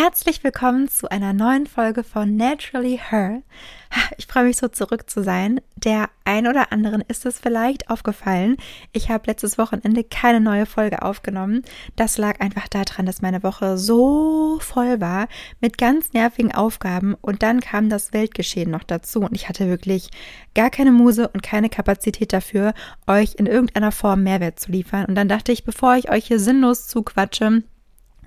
Herzlich willkommen zu einer neuen Folge von Naturally Her. Ich freue mich so zurück zu sein. Der ein oder anderen ist es vielleicht aufgefallen. Ich habe letztes Wochenende keine neue Folge aufgenommen. Das lag einfach daran, dass meine Woche so voll war mit ganz nervigen Aufgaben und dann kam das Weltgeschehen noch dazu und ich hatte wirklich gar keine Muse und keine Kapazität dafür, euch in irgendeiner Form Mehrwert zu liefern. Und dann dachte ich, bevor ich euch hier sinnlos zuquatsche,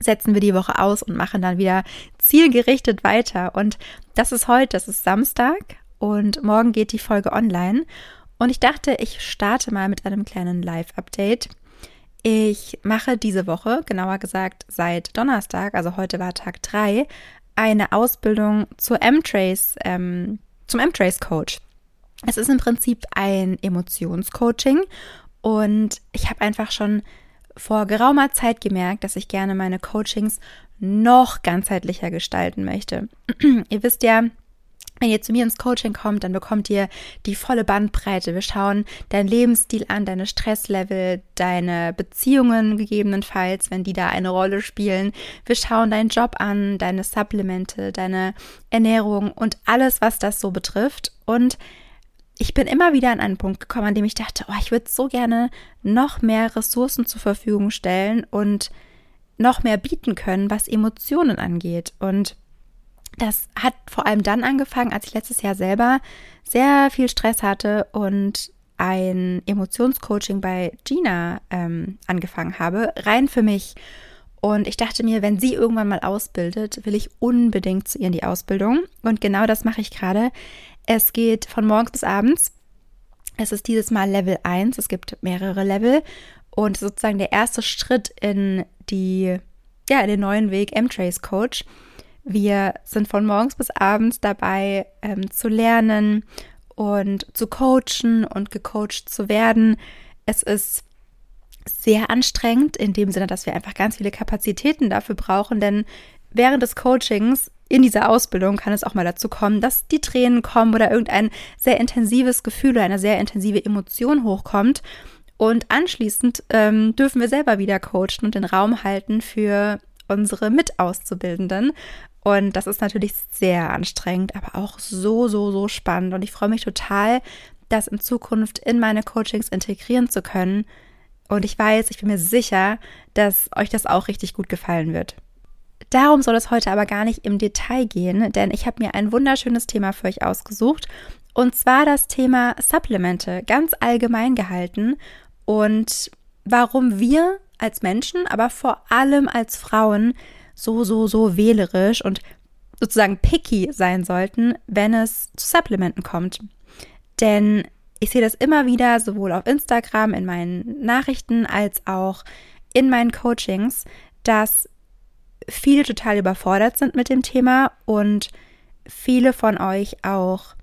setzen wir die Woche aus und machen dann wieder zielgerichtet weiter. Und das ist heute, das ist Samstag und morgen geht die Folge online. Und ich dachte, ich starte mal mit einem kleinen Live-Update. Ich mache diese Woche, genauer gesagt seit Donnerstag, also heute war Tag 3, eine Ausbildung zur M-Trace, ähm, zum M-Trace Coach. Es ist im Prinzip ein Emotionscoaching und ich habe einfach schon vor geraumer Zeit gemerkt, dass ich gerne meine Coachings noch ganzheitlicher gestalten möchte. ihr wisst ja, wenn ihr zu mir ins Coaching kommt, dann bekommt ihr die volle Bandbreite. Wir schauen deinen Lebensstil an, deine Stresslevel, deine Beziehungen gegebenenfalls, wenn die da eine Rolle spielen. Wir schauen deinen Job an, deine Supplemente, deine Ernährung und alles, was das so betrifft. Und ich bin immer wieder an einen Punkt gekommen, an dem ich dachte, oh, ich würde so gerne noch mehr Ressourcen zur Verfügung stellen und noch mehr bieten können, was Emotionen angeht. Und das hat vor allem dann angefangen, als ich letztes Jahr selber sehr viel Stress hatte und ein Emotionscoaching bei Gina ähm, angefangen habe, rein für mich. Und ich dachte mir, wenn sie irgendwann mal ausbildet, will ich unbedingt zu ihr in die Ausbildung. Und genau das mache ich gerade. Es geht von morgens bis abends. Es ist dieses Mal Level 1. Es gibt mehrere Level. Und sozusagen der erste Schritt in die, ja, in den neuen Weg M-Trace Coach. Wir sind von morgens bis abends dabei ähm, zu lernen und zu coachen und gecoacht zu werden. Es ist sehr anstrengend in dem Sinne, dass wir einfach ganz viele Kapazitäten dafür brauchen, denn während des Coachings in dieser Ausbildung kann es auch mal dazu kommen, dass die Tränen kommen oder irgendein sehr intensives Gefühl oder eine sehr intensive Emotion hochkommt. Und anschließend ähm, dürfen wir selber wieder coachen und den Raum halten für unsere Mitauszubildenden. Und das ist natürlich sehr anstrengend, aber auch so, so, so spannend. Und ich freue mich total, das in Zukunft in meine Coachings integrieren zu können. Und ich weiß, ich bin mir sicher, dass euch das auch richtig gut gefallen wird. Darum soll es heute aber gar nicht im Detail gehen, denn ich habe mir ein wunderschönes Thema für euch ausgesucht. Und zwar das Thema Supplemente, ganz allgemein gehalten. Und warum wir als Menschen, aber vor allem als Frauen so, so, so wählerisch und sozusagen picky sein sollten, wenn es zu Supplementen kommt. Denn ich sehe das immer wieder, sowohl auf Instagram, in meinen Nachrichten, als auch in meinen Coachings, dass viele total überfordert sind mit dem Thema und viele von euch auch,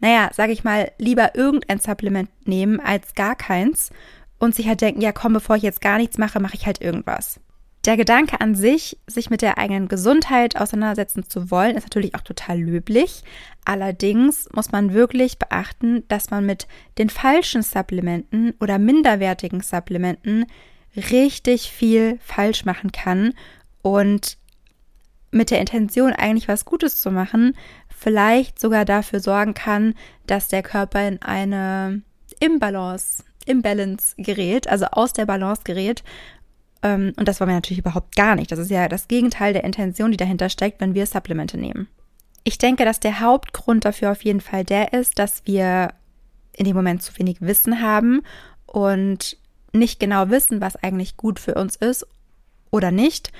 naja, sage ich mal, lieber irgendein Supplement nehmen als gar keins und sich halt denken, ja komm, bevor ich jetzt gar nichts mache, mache ich halt irgendwas. Der Gedanke an sich, sich mit der eigenen Gesundheit auseinandersetzen zu wollen, ist natürlich auch total löblich. Allerdings muss man wirklich beachten, dass man mit den falschen Supplementen oder minderwertigen Supplementen richtig viel falsch machen kann und mit der Intention eigentlich was Gutes zu machen, vielleicht sogar dafür sorgen kann, dass der Körper in eine Imbalance, Imbalance gerät, also aus der Balance gerät. Ähm, und das wollen wir natürlich überhaupt gar nicht. Das ist ja das Gegenteil der Intention, die dahinter steckt, wenn wir Supplemente nehmen. Ich denke, dass der Hauptgrund dafür auf jeden Fall der ist, dass wir in dem Moment zu wenig Wissen haben und nicht genau wissen, was eigentlich gut für uns ist oder nicht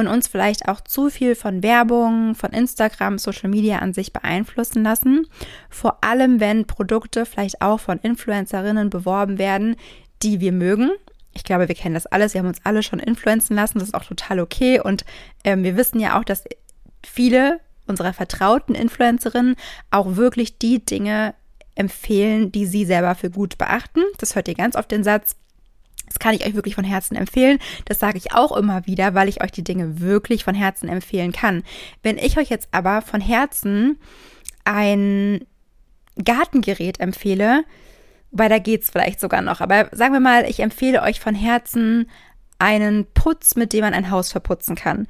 und uns vielleicht auch zu viel von Werbung, von Instagram, Social Media an sich beeinflussen lassen. Vor allem, wenn Produkte vielleicht auch von Influencerinnen beworben werden, die wir mögen. Ich glaube, wir kennen das alles. Wir haben uns alle schon influenzen lassen. Das ist auch total okay. Und ähm, wir wissen ja auch, dass viele unserer vertrauten Influencerinnen auch wirklich die Dinge empfehlen, die sie selber für gut beachten. Das hört ihr ganz oft den Satz, das kann ich euch wirklich von Herzen empfehlen. Das sage ich auch immer wieder, weil ich euch die Dinge wirklich von Herzen empfehlen kann. Wenn ich euch jetzt aber von Herzen ein Gartengerät empfehle, weil da geht es vielleicht sogar noch, aber sagen wir mal, ich empfehle euch von Herzen einen Putz, mit dem man ein Haus verputzen kann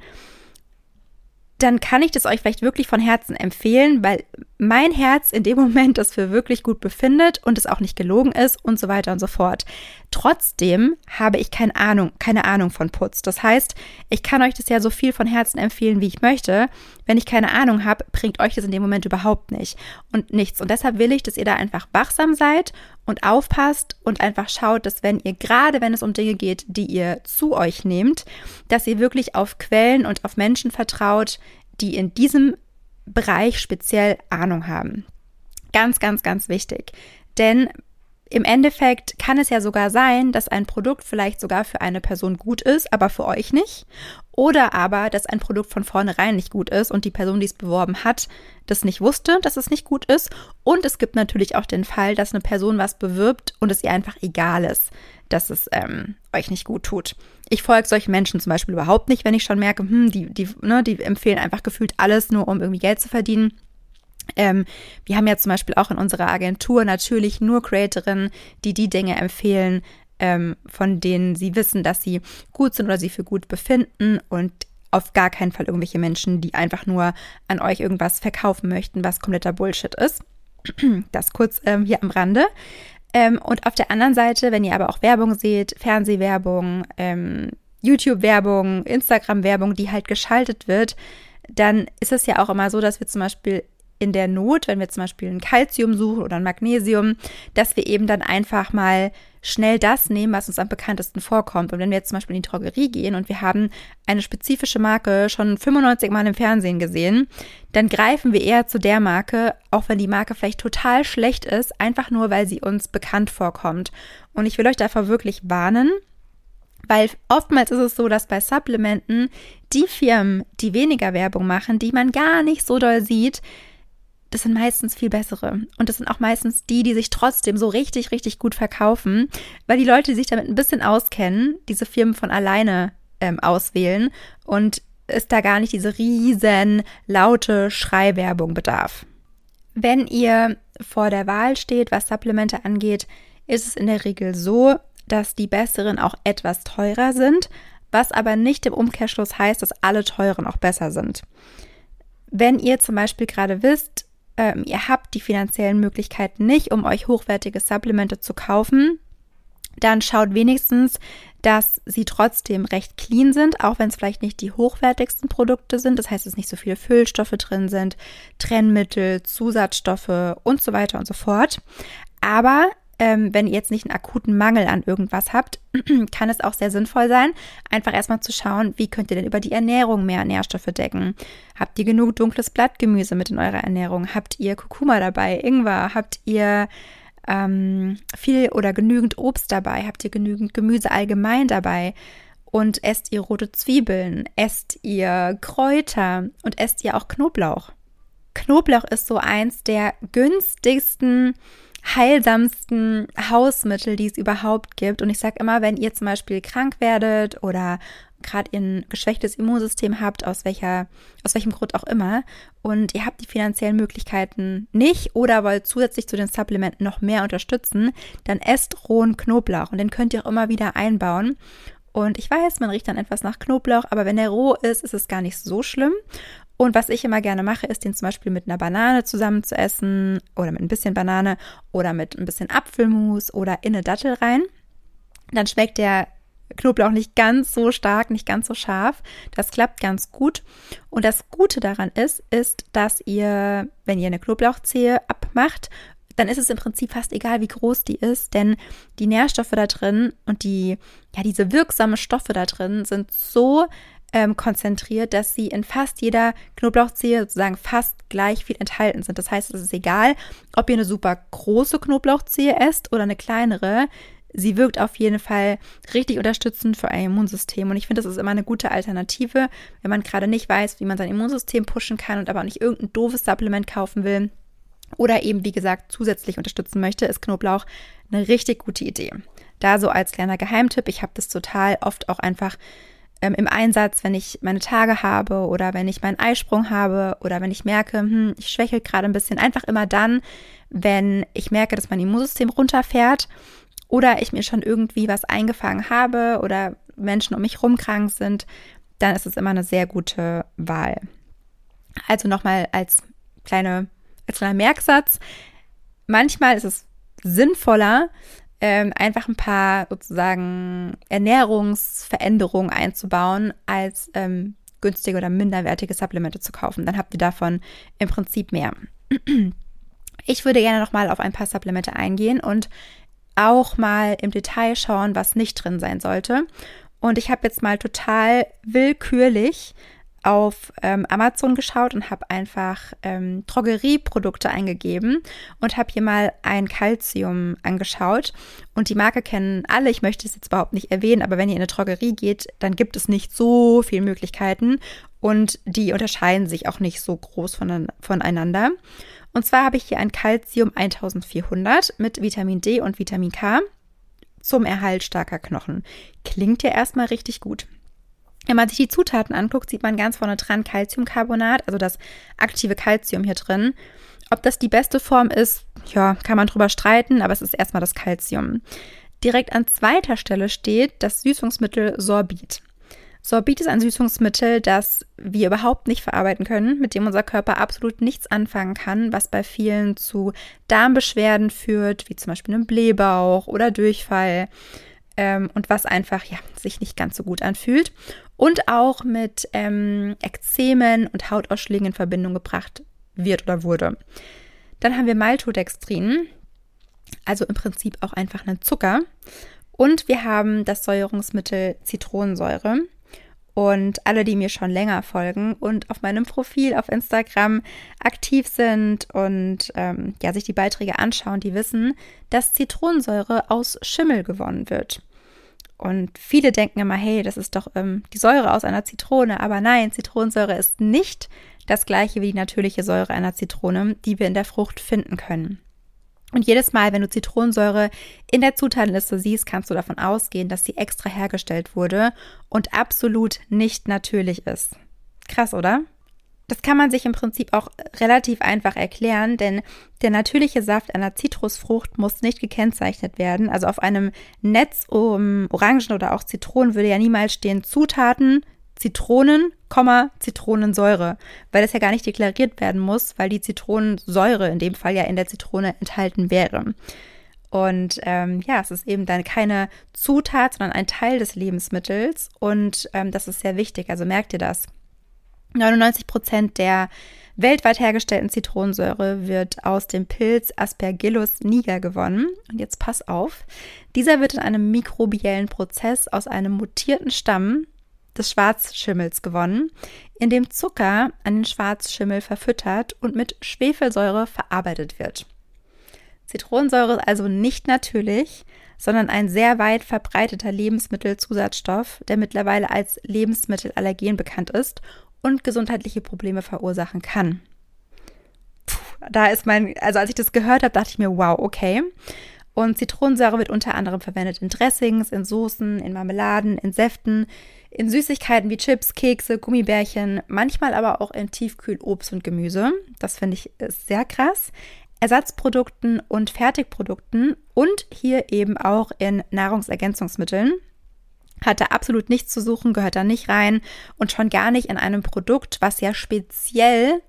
dann kann ich das euch vielleicht wirklich von Herzen empfehlen, weil mein Herz in dem Moment das für wirklich gut befindet und es auch nicht gelogen ist und so weiter und so fort. Trotzdem habe ich keine Ahnung, keine Ahnung von Putz. Das heißt, ich kann euch das ja so viel von Herzen empfehlen, wie ich möchte. Wenn ich keine Ahnung habe, bringt euch das in dem Moment überhaupt nicht und nichts. Und deshalb will ich, dass ihr da einfach wachsam seid und aufpasst und einfach schaut, dass wenn ihr gerade, wenn es um Dinge geht, die ihr zu euch nehmt, dass ihr wirklich auf Quellen und auf Menschen vertraut, die in diesem Bereich speziell Ahnung haben. Ganz, ganz, ganz wichtig. Denn im Endeffekt kann es ja sogar sein, dass ein Produkt vielleicht sogar für eine Person gut ist, aber für euch nicht. Oder aber, dass ein Produkt von vornherein nicht gut ist und die Person, die es beworben hat, das nicht wusste, dass es nicht gut ist. Und es gibt natürlich auch den Fall, dass eine Person was bewirbt und es ihr einfach egal ist, dass es ähm, euch nicht gut tut. Ich folge solchen Menschen zum Beispiel überhaupt nicht, wenn ich schon merke, hm, die, die, ne, die empfehlen einfach gefühlt alles nur, um irgendwie Geld zu verdienen. Ähm, wir haben ja zum Beispiel auch in unserer Agentur natürlich nur Creatorinnen, die die Dinge empfehlen, ähm, von denen sie wissen, dass sie gut sind oder sie für gut befinden und auf gar keinen Fall irgendwelche Menschen, die einfach nur an euch irgendwas verkaufen möchten, was kompletter Bullshit ist. Das kurz ähm, hier am Rande. Ähm, und auf der anderen Seite, wenn ihr aber auch Werbung seht, Fernsehwerbung, ähm, YouTube-Werbung, Instagram-Werbung, die halt geschaltet wird, dann ist es ja auch immer so, dass wir zum Beispiel in der Not, wenn wir zum Beispiel ein Kalzium suchen oder ein Magnesium, dass wir eben dann einfach mal schnell das nehmen, was uns am bekanntesten vorkommt. Und wenn wir jetzt zum Beispiel in die Drogerie gehen und wir haben eine spezifische Marke schon 95 Mal im Fernsehen gesehen, dann greifen wir eher zu der Marke, auch wenn die Marke vielleicht total schlecht ist, einfach nur, weil sie uns bekannt vorkommt. Und ich will euch davor wirklich warnen, weil oftmals ist es so, dass bei Supplementen die Firmen, die weniger Werbung machen, die man gar nicht so doll sieht, das sind meistens viel bessere. Und das sind auch meistens die, die sich trotzdem so richtig, richtig gut verkaufen, weil die Leute, die sich damit ein bisschen auskennen, diese Firmen von alleine ähm, auswählen und es da gar nicht diese riesen laute Schreiwerbung bedarf. Wenn ihr vor der Wahl steht, was Supplemente angeht, ist es in der Regel so, dass die besseren auch etwas teurer sind, was aber nicht im Umkehrschluss heißt, dass alle teuren auch besser sind. Wenn ihr zum Beispiel gerade wisst, ähm, ihr habt die finanziellen Möglichkeiten nicht, um euch hochwertige Supplemente zu kaufen, dann schaut wenigstens, dass sie trotzdem recht clean sind, auch wenn es vielleicht nicht die hochwertigsten Produkte sind. Das heißt, dass nicht so viele Füllstoffe drin sind, Trennmittel, Zusatzstoffe und so weiter und so fort. Aber ähm, wenn ihr jetzt nicht einen akuten Mangel an irgendwas habt, kann es auch sehr sinnvoll sein, einfach erstmal zu schauen, wie könnt ihr denn über die Ernährung mehr Nährstoffe decken? Habt ihr genug dunkles Blattgemüse mit in eurer Ernährung? Habt ihr Kurkuma dabei, Ingwer? Habt ihr ähm, viel oder genügend Obst dabei? Habt ihr genügend Gemüse allgemein dabei? Und esst ihr rote Zwiebeln? Esst ihr Kräuter? Und esst ihr auch Knoblauch? Knoblauch ist so eins der günstigsten heilsamsten Hausmittel, die es überhaupt gibt. Und ich sage immer, wenn ihr zum Beispiel krank werdet oder gerade ein geschwächtes Immunsystem habt, aus welcher, aus welchem Grund auch immer, und ihr habt die finanziellen Möglichkeiten nicht oder wollt zusätzlich zu den Supplementen noch mehr unterstützen, dann esst rohen Knoblauch und den könnt ihr auch immer wieder einbauen. Und ich weiß, man riecht dann etwas nach Knoblauch, aber wenn der roh ist, ist es gar nicht so schlimm. Und was ich immer gerne mache, ist den zum Beispiel mit einer Banane zusammen zu essen oder mit ein bisschen Banane oder mit ein bisschen Apfelmus oder in eine Dattel rein. Dann schmeckt der Knoblauch nicht ganz so stark, nicht ganz so scharf. Das klappt ganz gut. Und das Gute daran ist, ist, dass ihr, wenn ihr eine Knoblauchzehe abmacht, dann ist es im Prinzip fast egal, wie groß die ist, denn die Nährstoffe da drin und die, ja, diese wirksamen Stoffe da drin sind so ähm, konzentriert, dass sie in fast jeder Knoblauchzehe sozusagen fast gleich viel enthalten sind. Das heißt, es ist egal, ob ihr eine super große Knoblauchzehe esst oder eine kleinere. Sie wirkt auf jeden Fall richtig unterstützend für euer Immunsystem. Und ich finde, das ist immer eine gute Alternative, wenn man gerade nicht weiß, wie man sein Immunsystem pushen kann und aber auch nicht irgendein doofes Supplement kaufen will. Oder eben, wie gesagt, zusätzlich unterstützen möchte, ist Knoblauch eine richtig gute Idee. Da so als kleiner Geheimtipp, ich habe das total oft auch einfach ähm, im Einsatz, wenn ich meine Tage habe oder wenn ich meinen Eisprung habe oder wenn ich merke, hm, ich schwäche gerade ein bisschen. Einfach immer dann, wenn ich merke, dass mein Immunsystem runterfährt oder ich mir schon irgendwie was eingefangen habe oder Menschen um mich rum krank sind, dann ist es immer eine sehr gute Wahl. Also nochmal als kleine, als kleiner Merksatz. Manchmal ist es sinnvoller, ähm, einfach ein paar sozusagen Ernährungsveränderungen einzubauen, als ähm, günstige oder minderwertige Supplemente zu kaufen. Dann habt ihr davon im Prinzip mehr. Ich würde gerne nochmal auf ein paar Supplemente eingehen und auch mal im Detail schauen, was nicht drin sein sollte. Und ich habe jetzt mal total willkürlich auf ähm, Amazon geschaut und habe einfach ähm, Drogerieprodukte eingegeben und habe hier mal ein Calcium angeschaut. Und die Marke kennen alle, ich möchte es jetzt überhaupt nicht erwähnen, aber wenn ihr in eine Drogerie geht, dann gibt es nicht so viele Möglichkeiten und die unterscheiden sich auch nicht so groß von, voneinander. Und zwar habe ich hier ein Calcium 1400 mit Vitamin D und Vitamin K zum Erhalt starker Knochen. Klingt ja erstmal richtig gut. Wenn man sich die Zutaten anguckt, sieht man ganz vorne dran Calciumcarbonat, also das aktive Calcium hier drin. Ob das die beste Form ist, ja, kann man drüber streiten, aber es ist erstmal das Calcium. Direkt an zweiter Stelle steht das Süßungsmittel Sorbit. Sorbit ist ein Süßungsmittel, das wir überhaupt nicht verarbeiten können, mit dem unser Körper absolut nichts anfangen kann, was bei vielen zu Darmbeschwerden führt, wie zum Beispiel einem Blähbauch oder Durchfall ähm, und was einfach ja, sich nicht ganz so gut anfühlt und auch mit ähm, Ekzemen und Hautausschlägen in Verbindung gebracht wird oder wurde. Dann haben wir Maltodextrin, also im Prinzip auch einfach einen Zucker. Und wir haben das Säuerungsmittel Zitronensäure. Und alle, die mir schon länger folgen und auf meinem Profil auf Instagram aktiv sind und ähm, ja, sich die Beiträge anschauen, die wissen, dass Zitronensäure aus Schimmel gewonnen wird. Und viele denken immer, hey, das ist doch ähm, die Säure aus einer Zitrone. Aber nein, Zitronensäure ist nicht das gleiche wie die natürliche Säure einer Zitrone, die wir in der Frucht finden können. Und jedes Mal, wenn du Zitronensäure in der Zutatenliste siehst, kannst du davon ausgehen, dass sie extra hergestellt wurde und absolut nicht natürlich ist. Krass, oder? Das kann man sich im Prinzip auch relativ einfach erklären, denn der natürliche Saft einer Zitrusfrucht muss nicht gekennzeichnet werden. Also auf einem Netz um Orangen oder auch Zitronen würde ja niemals stehen Zutaten, Zitronen, Zitronensäure, weil das ja gar nicht deklariert werden muss, weil die Zitronensäure in dem Fall ja in der Zitrone enthalten wäre. Und ähm, ja, es ist eben dann keine Zutat, sondern ein Teil des Lebensmittels. Und ähm, das ist sehr wichtig. Also merkt ihr das. 99 Prozent der weltweit hergestellten Zitronensäure wird aus dem Pilz Aspergillus niger gewonnen. Und jetzt pass auf. Dieser wird in einem mikrobiellen Prozess aus einem mutierten Stamm des Schwarzschimmels gewonnen, in dem Zucker an den Schwarzschimmel verfüttert und mit Schwefelsäure verarbeitet wird. Zitronensäure ist also nicht natürlich, sondern ein sehr weit verbreiteter Lebensmittelzusatzstoff, der mittlerweile als Lebensmittelallergen bekannt ist und gesundheitliche Probleme verursachen kann. Puh, da ist mein, also als ich das gehört habe, dachte ich mir, wow, okay. Und Zitronensäure wird unter anderem verwendet in Dressings, in Soßen, in Marmeladen, in Säften, in Süßigkeiten wie Chips, Kekse, Gummibärchen, manchmal aber auch in Tiefkühlobst und Gemüse. Das finde ich sehr krass. Ersatzprodukten und Fertigprodukten und hier eben auch in Nahrungsergänzungsmitteln hat da absolut nichts zu suchen, gehört da nicht rein und schon gar nicht in einem Produkt, was ja speziell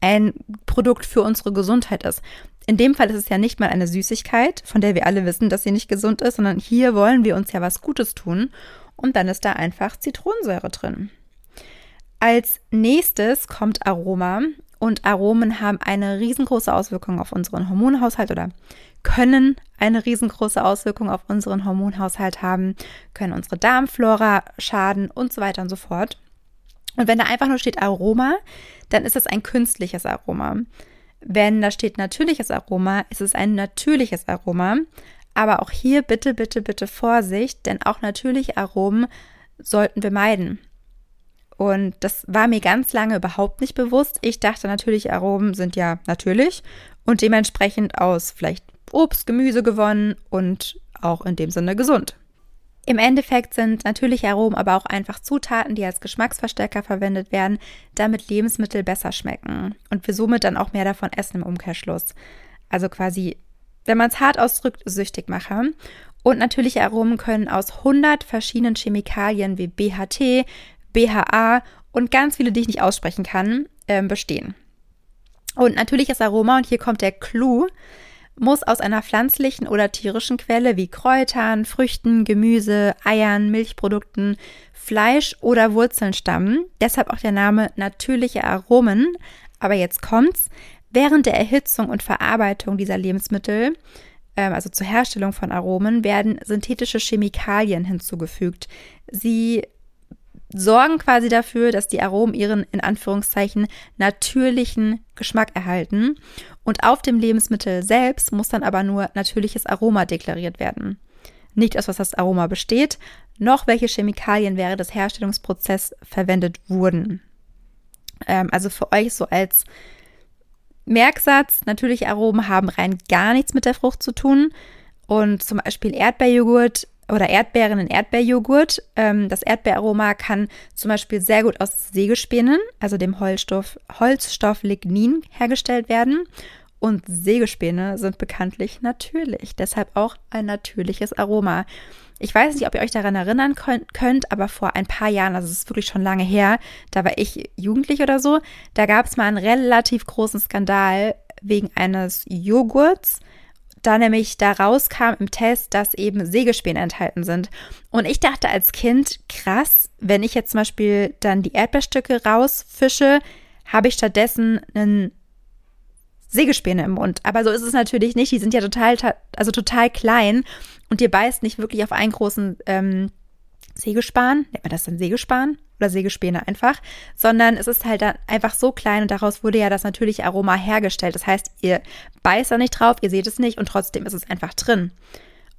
ein Produkt für unsere Gesundheit ist. In dem Fall ist es ja nicht mal eine Süßigkeit, von der wir alle wissen, dass sie nicht gesund ist, sondern hier wollen wir uns ja was Gutes tun und dann ist da einfach Zitronensäure drin. Als nächstes kommt Aroma und Aromen haben eine riesengroße Auswirkung auf unseren Hormonhaushalt oder können eine riesengroße Auswirkung auf unseren Hormonhaushalt haben, können unsere Darmflora schaden und so weiter und so fort. Und wenn da einfach nur steht Aroma, dann ist es ein künstliches Aroma. Wenn da steht natürliches Aroma, ist es ein natürliches Aroma. Aber auch hier bitte, bitte, bitte Vorsicht, denn auch natürliche Aromen sollten wir meiden. Und das war mir ganz lange überhaupt nicht bewusst. Ich dachte, natürliche Aromen sind ja natürlich und dementsprechend aus vielleicht Obst, Gemüse gewonnen und auch in dem Sinne gesund. Im Endeffekt sind natürliche Aromen aber auch einfach Zutaten, die als Geschmacksverstärker verwendet werden, damit Lebensmittel besser schmecken und wir somit dann auch mehr davon essen im Umkehrschluss. Also quasi, wenn man es hart ausdrückt, süchtig machen. Und natürliche Aromen können aus 100 verschiedenen Chemikalien wie BHT, BHA und ganz viele, die ich nicht aussprechen kann, ähm, bestehen. Und natürliches Aroma, und hier kommt der Clou, muss aus einer pflanzlichen oder tierischen Quelle wie Kräutern, Früchten, Gemüse, Eiern, Milchprodukten, Fleisch oder Wurzeln stammen. Deshalb auch der Name natürliche Aromen. Aber jetzt kommt's. Während der Erhitzung und Verarbeitung dieser Lebensmittel, ähm, also zur Herstellung von Aromen, werden synthetische Chemikalien hinzugefügt. Sie sorgen quasi dafür, dass die Aromen ihren in Anführungszeichen natürlichen Geschmack erhalten. Und auf dem Lebensmittel selbst muss dann aber nur natürliches Aroma deklariert werden. Nicht aus was das Aroma besteht, noch welche Chemikalien während des Herstellungsprozesses verwendet wurden. Ähm, also für euch so als Merksatz, natürliche Aromen haben rein gar nichts mit der Frucht zu tun. Und zum Beispiel Erdbeerjoghurt oder Erdbeeren in Erdbeerjoghurt. Ähm, das Erdbeeraroma kann zum Beispiel sehr gut aus Sägespänen, also dem Holzstoff, Holzstoff Lignin, hergestellt werden. Und Sägespäne sind bekanntlich natürlich, deshalb auch ein natürliches Aroma. Ich weiß nicht, ob ihr euch daran erinnern könnt, aber vor ein paar Jahren, also es ist wirklich schon lange her, da war ich jugendlich oder so, da gab es mal einen relativ großen Skandal wegen eines Joghurts, da nämlich da rauskam im Test, dass eben Sägespäne enthalten sind. Und ich dachte als Kind, krass, wenn ich jetzt zum Beispiel dann die Erdbeerstücke rausfische, habe ich stattdessen einen Sägespäne im Mund. Aber so ist es natürlich nicht. Die sind ja total, also total klein und ihr beißt nicht wirklich auf einen großen ähm, Sägespan. Nennt man das dann Sägespan? Oder Sägespäne einfach, sondern es ist halt dann einfach so klein und daraus wurde ja das natürliche Aroma hergestellt. Das heißt, ihr beißt da nicht drauf, ihr seht es nicht und trotzdem ist es einfach drin.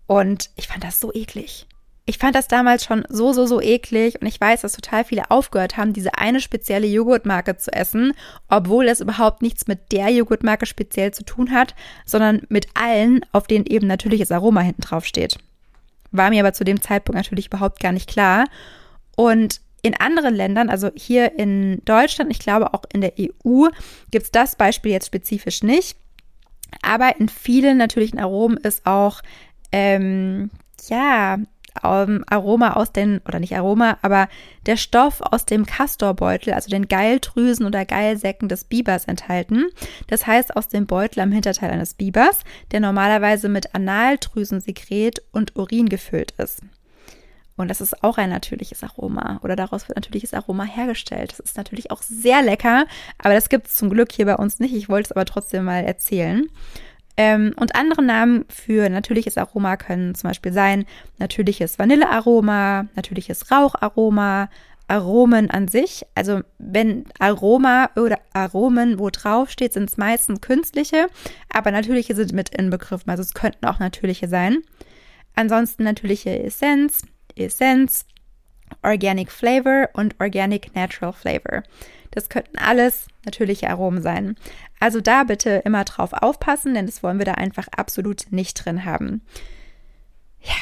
Und ich fand das so eklig. Ich fand das damals schon so, so, so eklig und ich weiß, dass total viele aufgehört haben, diese eine spezielle Joghurtmarke zu essen, obwohl es überhaupt nichts mit der Joghurtmarke speziell zu tun hat, sondern mit allen, auf denen eben natürliches Aroma hinten drauf steht. War mir aber zu dem Zeitpunkt natürlich überhaupt gar nicht klar. Und in anderen Ländern, also hier in Deutschland, ich glaube auch in der EU, gibt es das Beispiel jetzt spezifisch nicht. Aber in vielen natürlichen Aromen ist auch ähm, ja ähm, Aroma aus den, oder nicht Aroma, aber der Stoff aus dem Castorbeutel, also den Geildrüsen oder Geilsäcken des Bibers enthalten. Das heißt aus dem Beutel am Hinterteil eines Bibers, der normalerweise mit Analdrüsensekret und Urin gefüllt ist. Und das ist auch ein natürliches Aroma oder daraus wird natürliches Aroma hergestellt. Das ist natürlich auch sehr lecker, aber das gibt es zum Glück hier bei uns nicht. Ich wollte es aber trotzdem mal erzählen. Ähm, und andere Namen für natürliches Aroma können zum Beispiel sein natürliches Vanillearoma, natürliches Raucharoma, Aromen an sich. Also wenn Aroma oder Aromen wo drauf steht, sind es meistens künstliche, aber natürliche sind mit inbegriffen. Also es könnten auch natürliche sein. Ansonsten natürliche Essenz, Essenz, Organic Flavor und Organic Natural Flavor. Das könnten alles natürliche Aromen sein. Also da bitte immer drauf aufpassen, denn das wollen wir da einfach absolut nicht drin haben. Ja,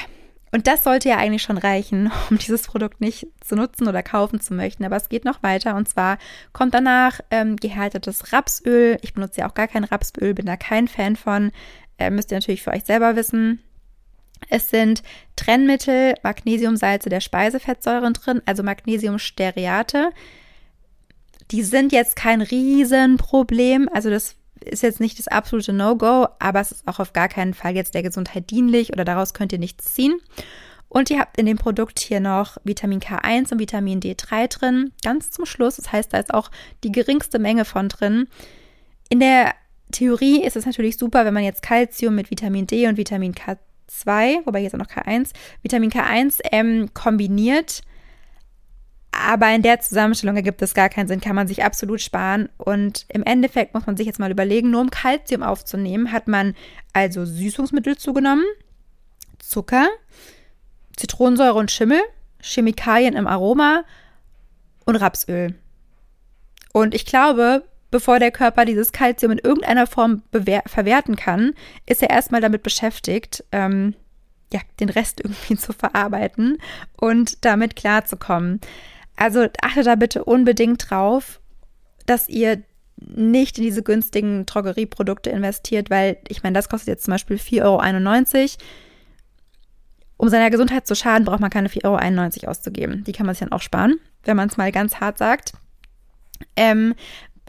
und das sollte ja eigentlich schon reichen, um dieses Produkt nicht zu nutzen oder kaufen zu möchten. Aber es geht noch weiter und zwar kommt danach ähm, gehärtetes Rapsöl. Ich benutze ja auch gar kein Rapsöl, bin da kein Fan von. Äh, müsst ihr natürlich für euch selber wissen. Es sind Trennmittel, Magnesiumsalze der Speisefettsäuren drin, also Magnesiumsteariate. Die sind jetzt kein Riesenproblem. Also das ist jetzt nicht das absolute No-Go, aber es ist auch auf gar keinen Fall jetzt der Gesundheit dienlich oder daraus könnt ihr nichts ziehen. Und ihr habt in dem Produkt hier noch Vitamin K1 und Vitamin D3 drin, ganz zum Schluss. Das heißt, da ist auch die geringste Menge von drin. In der Theorie ist es natürlich super, wenn man jetzt Kalzium mit Vitamin D und Vitamin K2, wobei jetzt auch noch K1, Vitamin K1 ähm, kombiniert aber in der Zusammenstellung ergibt es gar keinen Sinn, kann man sich absolut sparen. Und im Endeffekt muss man sich jetzt mal überlegen, nur um Kalzium aufzunehmen, hat man also Süßungsmittel zugenommen, Zucker, Zitronensäure und Schimmel, Chemikalien im Aroma und Rapsöl. Und ich glaube, bevor der Körper dieses Kalzium in irgendeiner Form verwerten kann, ist er erstmal damit beschäftigt, ähm, ja, den Rest irgendwie zu verarbeiten und damit klarzukommen. Also achtet da bitte unbedingt drauf, dass ihr nicht in diese günstigen Drogerieprodukte investiert, weil ich meine, das kostet jetzt zum Beispiel 4,91 Euro. Um seiner Gesundheit zu schaden, braucht man keine 4,91 Euro auszugeben. Die kann man sich dann auch sparen, wenn man es mal ganz hart sagt. Ähm,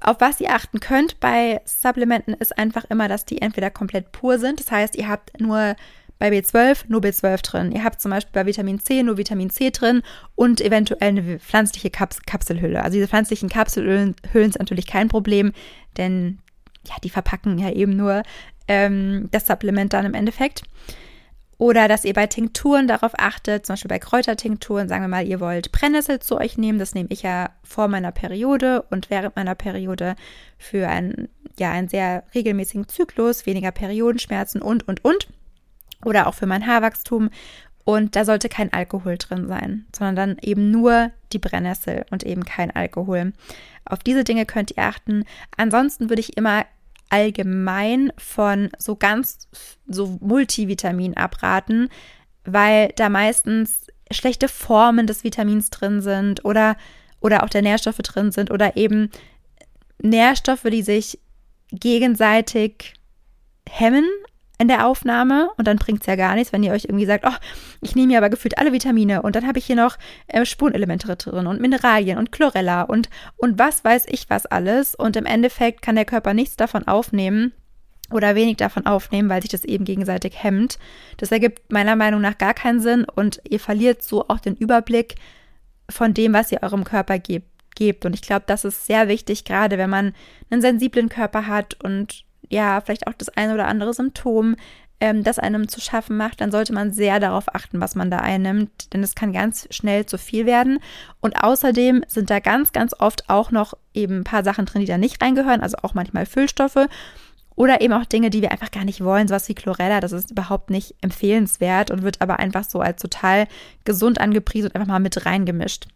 auf was ihr achten könnt bei Supplementen ist einfach immer, dass die entweder komplett pur sind. Das heißt, ihr habt nur bei B12 nur B12 drin. Ihr habt zum Beispiel bei Vitamin C nur Vitamin C drin und eventuell eine pflanzliche Kaps Kapselhülle. Also diese pflanzlichen Kapselhüllen sind natürlich kein Problem, denn ja, die verpacken ja eben nur ähm, das Supplement dann im Endeffekt. Oder dass ihr bei Tinkturen darauf achtet, zum Beispiel bei Kräutertinkturen, sagen wir mal, ihr wollt Brennnessel zu euch nehmen. Das nehme ich ja vor meiner Periode und während meiner Periode für einen, ja, einen sehr regelmäßigen Zyklus, weniger Periodenschmerzen und, und, und. Oder auch für mein Haarwachstum. Und da sollte kein Alkohol drin sein, sondern dann eben nur die Brennnessel und eben kein Alkohol. Auf diese Dinge könnt ihr achten. Ansonsten würde ich immer allgemein von so ganz so Multivitamin abraten, weil da meistens schlechte Formen des Vitamins drin sind oder, oder auch der Nährstoffe drin sind oder eben Nährstoffe, die sich gegenseitig hemmen in der Aufnahme und dann bringt es ja gar nichts, wenn ihr euch irgendwie sagt, oh, ich nehme ja aber gefühlt alle Vitamine und dann habe ich hier noch äh, Spurenelemente drin und Mineralien und Chlorella und, und was weiß ich was alles und im Endeffekt kann der Körper nichts davon aufnehmen oder wenig davon aufnehmen, weil sich das eben gegenseitig hemmt. Das ergibt meiner Meinung nach gar keinen Sinn und ihr verliert so auch den Überblick von dem, was ihr eurem Körper gebt. Und ich glaube, das ist sehr wichtig, gerade wenn man einen sensiblen Körper hat und ja, vielleicht auch das eine oder andere Symptom, ähm, das einem zu schaffen macht, dann sollte man sehr darauf achten, was man da einnimmt, denn es kann ganz schnell zu viel werden. Und außerdem sind da ganz, ganz oft auch noch eben ein paar Sachen drin, die da nicht reingehören, also auch manchmal Füllstoffe. Oder eben auch Dinge, die wir einfach gar nicht wollen, sowas wie Chlorella, das ist überhaupt nicht empfehlenswert und wird aber einfach so als total gesund angepriesen und einfach mal mit reingemischt.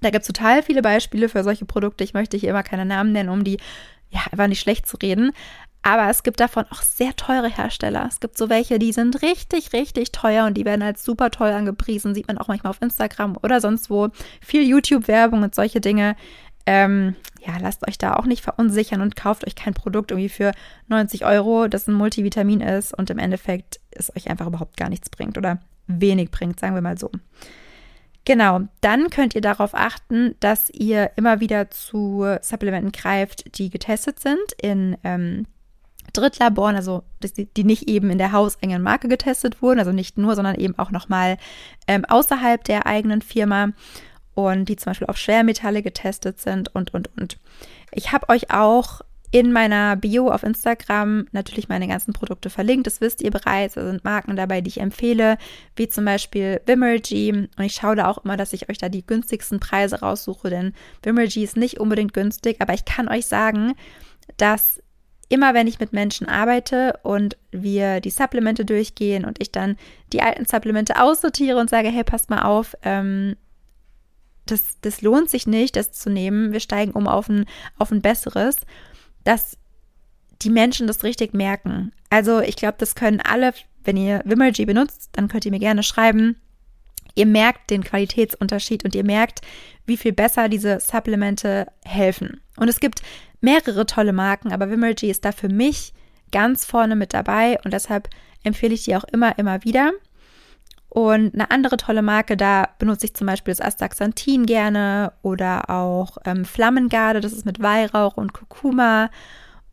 Da gibt es total viele Beispiele für solche Produkte. Ich möchte hier immer keine Namen nennen, um die ja einfach nicht schlecht zu reden. Aber es gibt davon auch sehr teure Hersteller. Es gibt so welche, die sind richtig, richtig teuer und die werden als super toll angepriesen. Sieht man auch manchmal auf Instagram oder sonst wo. Viel YouTube-Werbung und solche Dinge. Ähm, ja, lasst euch da auch nicht verunsichern und kauft euch kein Produkt irgendwie für 90 Euro, das ein Multivitamin ist und im Endeffekt es euch einfach überhaupt gar nichts bringt oder wenig bringt, sagen wir mal so. Genau, dann könnt ihr darauf achten, dass ihr immer wieder zu Supplementen greift, die getestet sind in ähm, Drittlaboren, also die nicht eben in der hauseigenen Marke getestet wurden, also nicht nur, sondern eben auch nochmal ähm, außerhalb der eigenen Firma und die zum Beispiel auf Schwermetalle getestet sind und, und, und. Ich habe euch auch in meiner Bio auf Instagram natürlich meine ganzen Produkte verlinkt. Das wisst ihr bereits. Da sind Marken dabei, die ich empfehle, wie zum Beispiel Vimergy. Und ich schaue da auch immer, dass ich euch da die günstigsten Preise raussuche, denn Vimergy ist nicht unbedingt günstig, aber ich kann euch sagen, dass immer wenn ich mit Menschen arbeite und wir die Supplemente durchgehen und ich dann die alten Supplemente aussortiere und sage, hey, passt mal auf, ähm, das, das lohnt sich nicht, das zu nehmen, wir steigen um auf ein, auf ein besseres, dass die Menschen das richtig merken. Also ich glaube, das können alle, wenn ihr Wimergy benutzt, dann könnt ihr mir gerne schreiben. Ihr merkt den Qualitätsunterschied und ihr merkt, wie viel besser diese Supplemente helfen. Und es gibt mehrere tolle Marken, aber Wimergy ist da für mich ganz vorne mit dabei und deshalb empfehle ich die auch immer, immer wieder. Und eine andere tolle Marke, da benutze ich zum Beispiel das Astaxanthin gerne oder auch ähm, Flammengarde, das ist mit Weihrauch und Kurkuma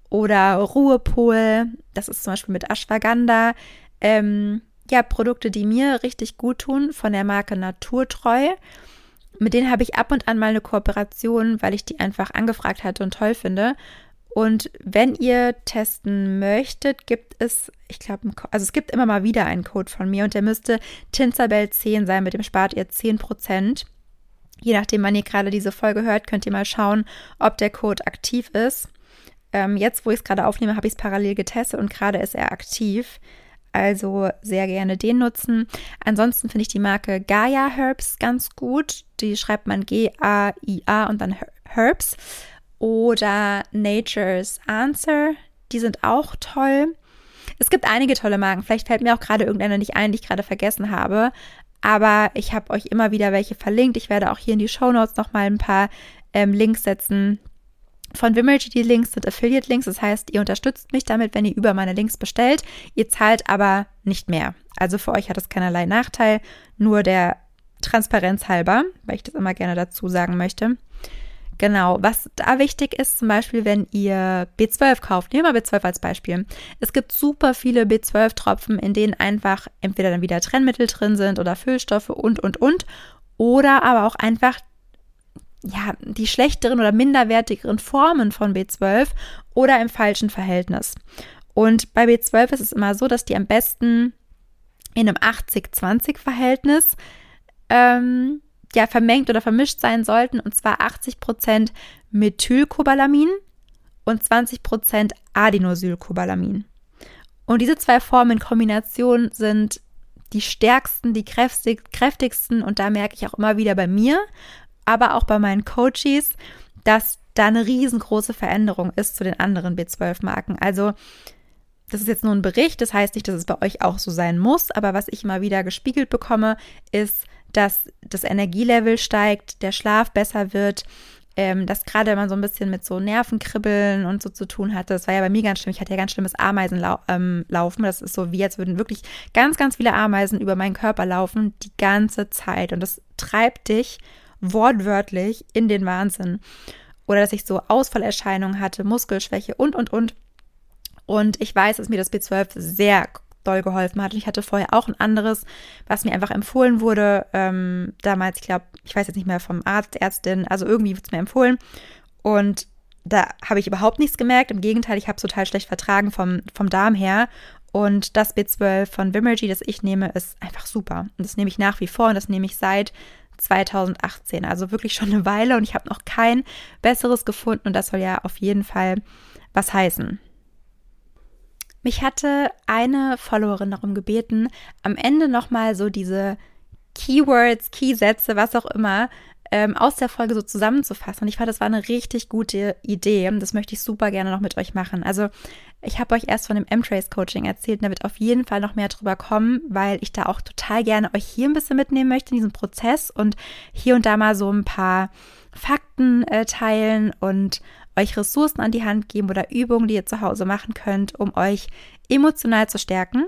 oder Ruhepol, das ist zum Beispiel mit Ashwagandha. Ähm, ja, Produkte, die mir richtig gut tun von der Marke Naturtreu. Mit denen habe ich ab und an mal eine Kooperation, weil ich die einfach angefragt hatte und toll finde. Und wenn ihr testen möchtet, gibt es, ich glaube, also es gibt immer mal wieder einen Code von mir und der müsste Tinserbell 10 sein, mit dem spart ihr 10%. Je nachdem, wann ihr gerade diese Folge hört, könnt ihr mal schauen, ob der Code aktiv ist. Ähm, jetzt, wo ich es gerade aufnehme, habe ich es parallel getestet und gerade ist er aktiv. Also sehr gerne den nutzen. Ansonsten finde ich die Marke Gaia Herbs ganz gut. Die schreibt man G-A-I-A und dann Herbs. Oder Nature's Answer. Die sind auch toll. Es gibt einige tolle Marken. Vielleicht fällt mir auch gerade irgendeine nicht ein, die ich gerade vergessen habe. Aber ich habe euch immer wieder welche verlinkt. Ich werde auch hier in die Show Notes nochmal ein paar ähm, Links setzen, von Wimergy die Links sind Affiliate-Links, das heißt, ihr unterstützt mich damit, wenn ihr über meine Links bestellt. Ihr zahlt aber nicht mehr. Also für euch hat es keinerlei Nachteil, nur der Transparenz halber, weil ich das immer gerne dazu sagen möchte. Genau, was da wichtig ist, zum Beispiel, wenn ihr B12 kauft, nehmen wir mal B12 als Beispiel. Es gibt super viele B12-Tropfen, in denen einfach entweder dann wieder Trennmittel drin sind oder Füllstoffe und, und, und. Oder aber auch einfach ja, die schlechteren oder minderwertigeren Formen von B12 oder im falschen Verhältnis. Und bei B12 ist es immer so, dass die am besten in einem 80-20-Verhältnis ähm, ja, vermengt oder vermischt sein sollten, und zwar 80% Methylcobalamin und 20% Adenosylcobalamin. Und diese zwei Formen in Kombination sind die stärksten, die kräftig, kräftigsten und da merke ich auch immer wieder bei mir, aber auch bei meinen Coaches, dass da eine riesengroße Veränderung ist zu den anderen B12-Marken. Also das ist jetzt nur ein Bericht, das heißt nicht, dass es bei euch auch so sein muss, aber was ich immer wieder gespiegelt bekomme, ist, dass das Energielevel steigt, der Schlaf besser wird, ähm, dass gerade wenn man so ein bisschen mit so Nervenkribbeln und so zu tun hatte, das war ja bei mir ganz schlimm, ich hatte ja ganz schlimmes Ameisenlaufen, ähm, das ist so wie, als würden wirklich ganz, ganz viele Ameisen über meinen Körper laufen, die ganze Zeit und das treibt dich wortwörtlich in den Wahnsinn. Oder dass ich so Ausfallerscheinungen hatte, Muskelschwäche und, und, und. Und ich weiß, dass mir das B12 sehr doll geholfen hat. Und ich hatte vorher auch ein anderes, was mir einfach empfohlen wurde. Ähm, damals, ich glaube, ich weiß jetzt nicht mehr vom Arzt, Ärztin, also irgendwie wird es mir empfohlen. Und da habe ich überhaupt nichts gemerkt. Im Gegenteil, ich habe es total schlecht vertragen vom, vom Darm her. Und das B12 von Vimergy, das ich nehme, ist einfach super. Und das nehme ich nach wie vor und das nehme ich seit 2018. Also wirklich schon eine Weile und ich habe noch kein besseres gefunden und das soll ja auf jeden Fall was heißen. Mich hatte eine Followerin darum gebeten, am Ende nochmal so diese Keywords, Keysätze, was auch immer, ähm, aus der Folge so zusammenzufassen. Und ich fand, das war eine richtig gute Idee. Das möchte ich super gerne noch mit euch machen. Also ich habe euch erst von dem M-Trace Coaching erzählt und da wird auf jeden Fall noch mehr drüber kommen, weil ich da auch total gerne euch hier ein bisschen mitnehmen möchte in diesem Prozess und hier und da mal so ein paar Fakten äh, teilen und euch Ressourcen an die Hand geben oder Übungen, die ihr zu Hause machen könnt, um euch emotional zu stärken.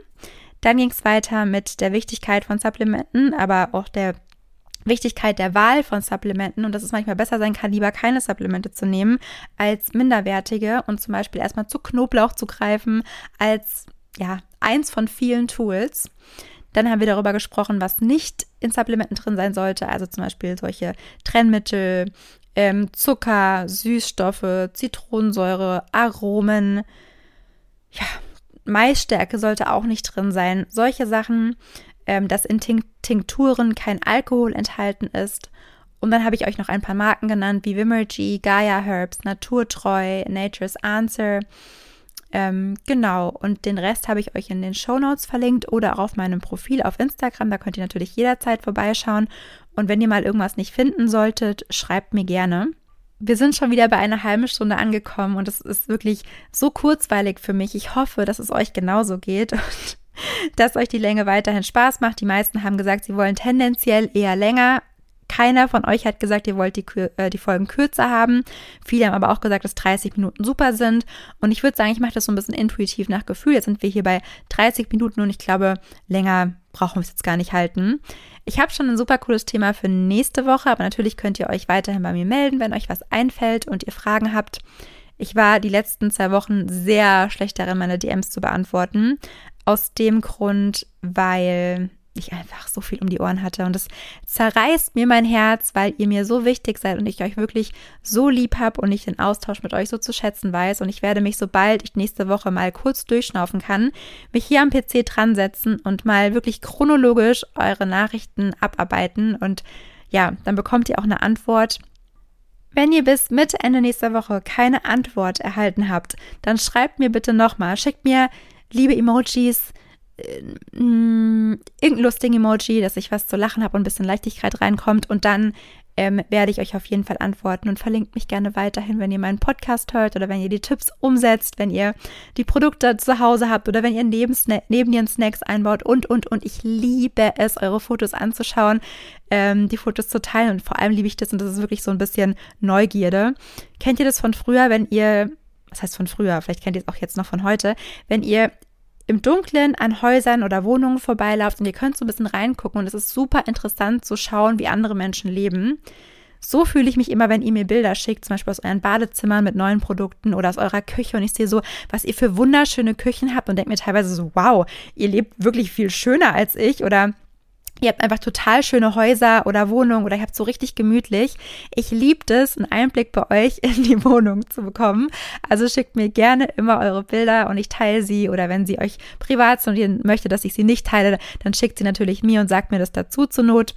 Dann ging es weiter mit der Wichtigkeit von Supplementen, aber auch der Wichtigkeit der Wahl von Supplementen und dass es manchmal besser sein kann, lieber keine Supplemente zu nehmen, als minderwertige und zum Beispiel erstmal zu Knoblauch zu greifen, als ja, eins von vielen Tools. Dann haben wir darüber gesprochen, was nicht in Supplementen drin sein sollte, also zum Beispiel solche Trennmittel, ähm, Zucker, Süßstoffe, Zitronensäure, Aromen. Ja, Maisstärke sollte auch nicht drin sein. Solche Sachen, ähm, dass in Tinkturen kein Alkohol enthalten ist. Und dann habe ich euch noch ein paar Marken genannt, wie Vimergy, Gaia Herbs, Naturtreu, Nature's Answer. Ähm, genau, und den Rest habe ich euch in den Show Notes verlinkt oder auch auf meinem Profil auf Instagram. Da könnt ihr natürlich jederzeit vorbeischauen. Und wenn ihr mal irgendwas nicht finden solltet, schreibt mir gerne. Wir sind schon wieder bei einer halben Stunde angekommen und es ist wirklich so kurzweilig für mich. Ich hoffe, dass es euch genauso geht und dass euch die Länge weiterhin Spaß macht. Die meisten haben gesagt, sie wollen tendenziell eher länger, keiner von euch hat gesagt, ihr wollt die, äh, die Folgen kürzer haben. Viele haben aber auch gesagt, dass 30 Minuten super sind. Und ich würde sagen, ich mache das so ein bisschen intuitiv nach Gefühl. Jetzt sind wir hier bei 30 Minuten und ich glaube, länger brauchen wir es jetzt gar nicht halten. Ich habe schon ein super cooles Thema für nächste Woche, aber natürlich könnt ihr euch weiterhin bei mir melden, wenn euch was einfällt und ihr Fragen habt. Ich war die letzten zwei Wochen sehr schlecht darin, meine DMs zu beantworten. Aus dem Grund, weil ich einfach so viel um die Ohren hatte. Und es zerreißt mir mein Herz, weil ihr mir so wichtig seid und ich euch wirklich so lieb habe und ich den Austausch mit euch so zu schätzen weiß. Und ich werde mich, sobald ich nächste Woche mal kurz durchschnaufen kann, mich hier am PC dran setzen und mal wirklich chronologisch eure Nachrichten abarbeiten. Und ja, dann bekommt ihr auch eine Antwort. Wenn ihr bis Mitte, Ende nächster Woche keine Antwort erhalten habt, dann schreibt mir bitte nochmal, schickt mir liebe Emojis, äh, irgendein lustigen Emoji, dass ich was zu lachen habe und ein bisschen Leichtigkeit reinkommt und dann ähm, werde ich euch auf jeden Fall antworten und verlinkt mich gerne weiterhin, wenn ihr meinen Podcast hört oder wenn ihr die Tipps umsetzt, wenn ihr die Produkte zu Hause habt oder wenn ihr neben, neben ihren Snacks einbaut und, und, und. Ich liebe es, eure Fotos anzuschauen, ähm, die Fotos zu teilen und vor allem liebe ich das und das ist wirklich so ein bisschen Neugierde. Kennt ihr das von früher, wenn ihr was heißt von früher, vielleicht kennt ihr es auch jetzt noch von heute, wenn ihr im Dunkeln an Häusern oder Wohnungen vorbeilauft und ihr könnt so ein bisschen reingucken und es ist super interessant zu schauen, wie andere Menschen leben. So fühle ich mich immer, wenn ihr mir Bilder schickt, zum Beispiel aus euren Badezimmern mit neuen Produkten oder aus eurer Küche und ich sehe so, was ihr für wunderschöne Küchen habt und denke mir teilweise so, wow, ihr lebt wirklich viel schöner als ich oder Ihr habt einfach total schöne Häuser oder Wohnungen oder ihr habt so richtig gemütlich. Ich liebe es, einen Einblick bei euch in die Wohnung zu bekommen. Also schickt mir gerne immer eure Bilder und ich teile sie. Oder wenn sie euch privat sind und ihr möchtet, dass ich sie nicht teile, dann schickt sie natürlich mir und sagt mir das dazu zur Not.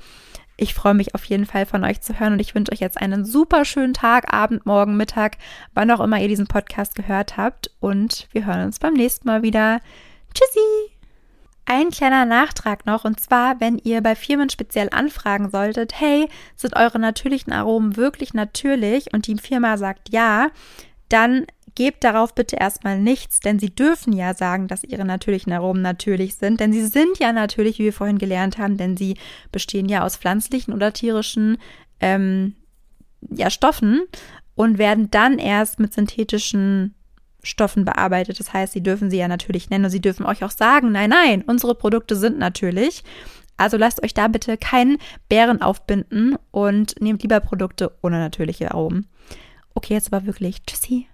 Ich freue mich auf jeden Fall von euch zu hören und ich wünsche euch jetzt einen super schönen Tag, Abend, Morgen, Mittag, wann auch immer ihr diesen Podcast gehört habt. Und wir hören uns beim nächsten Mal wieder. Tschüssi! Ein kleiner Nachtrag noch, und zwar, wenn ihr bei Firmen speziell anfragen solltet, hey, sind eure natürlichen Aromen wirklich natürlich? Und die Firma sagt ja, dann gebt darauf bitte erstmal nichts, denn sie dürfen ja sagen, dass ihre natürlichen Aromen natürlich sind, denn sie sind ja natürlich, wie wir vorhin gelernt haben, denn sie bestehen ja aus pflanzlichen oder tierischen ähm, ja, Stoffen und werden dann erst mit synthetischen Stoffen bearbeitet. Das heißt, sie dürfen sie ja natürlich nennen und sie dürfen euch auch sagen, nein, nein, unsere Produkte sind natürlich. Also lasst euch da bitte keinen Bären aufbinden und nehmt lieber Produkte ohne natürliche Aromen. Okay, jetzt aber wirklich. Tschüssi.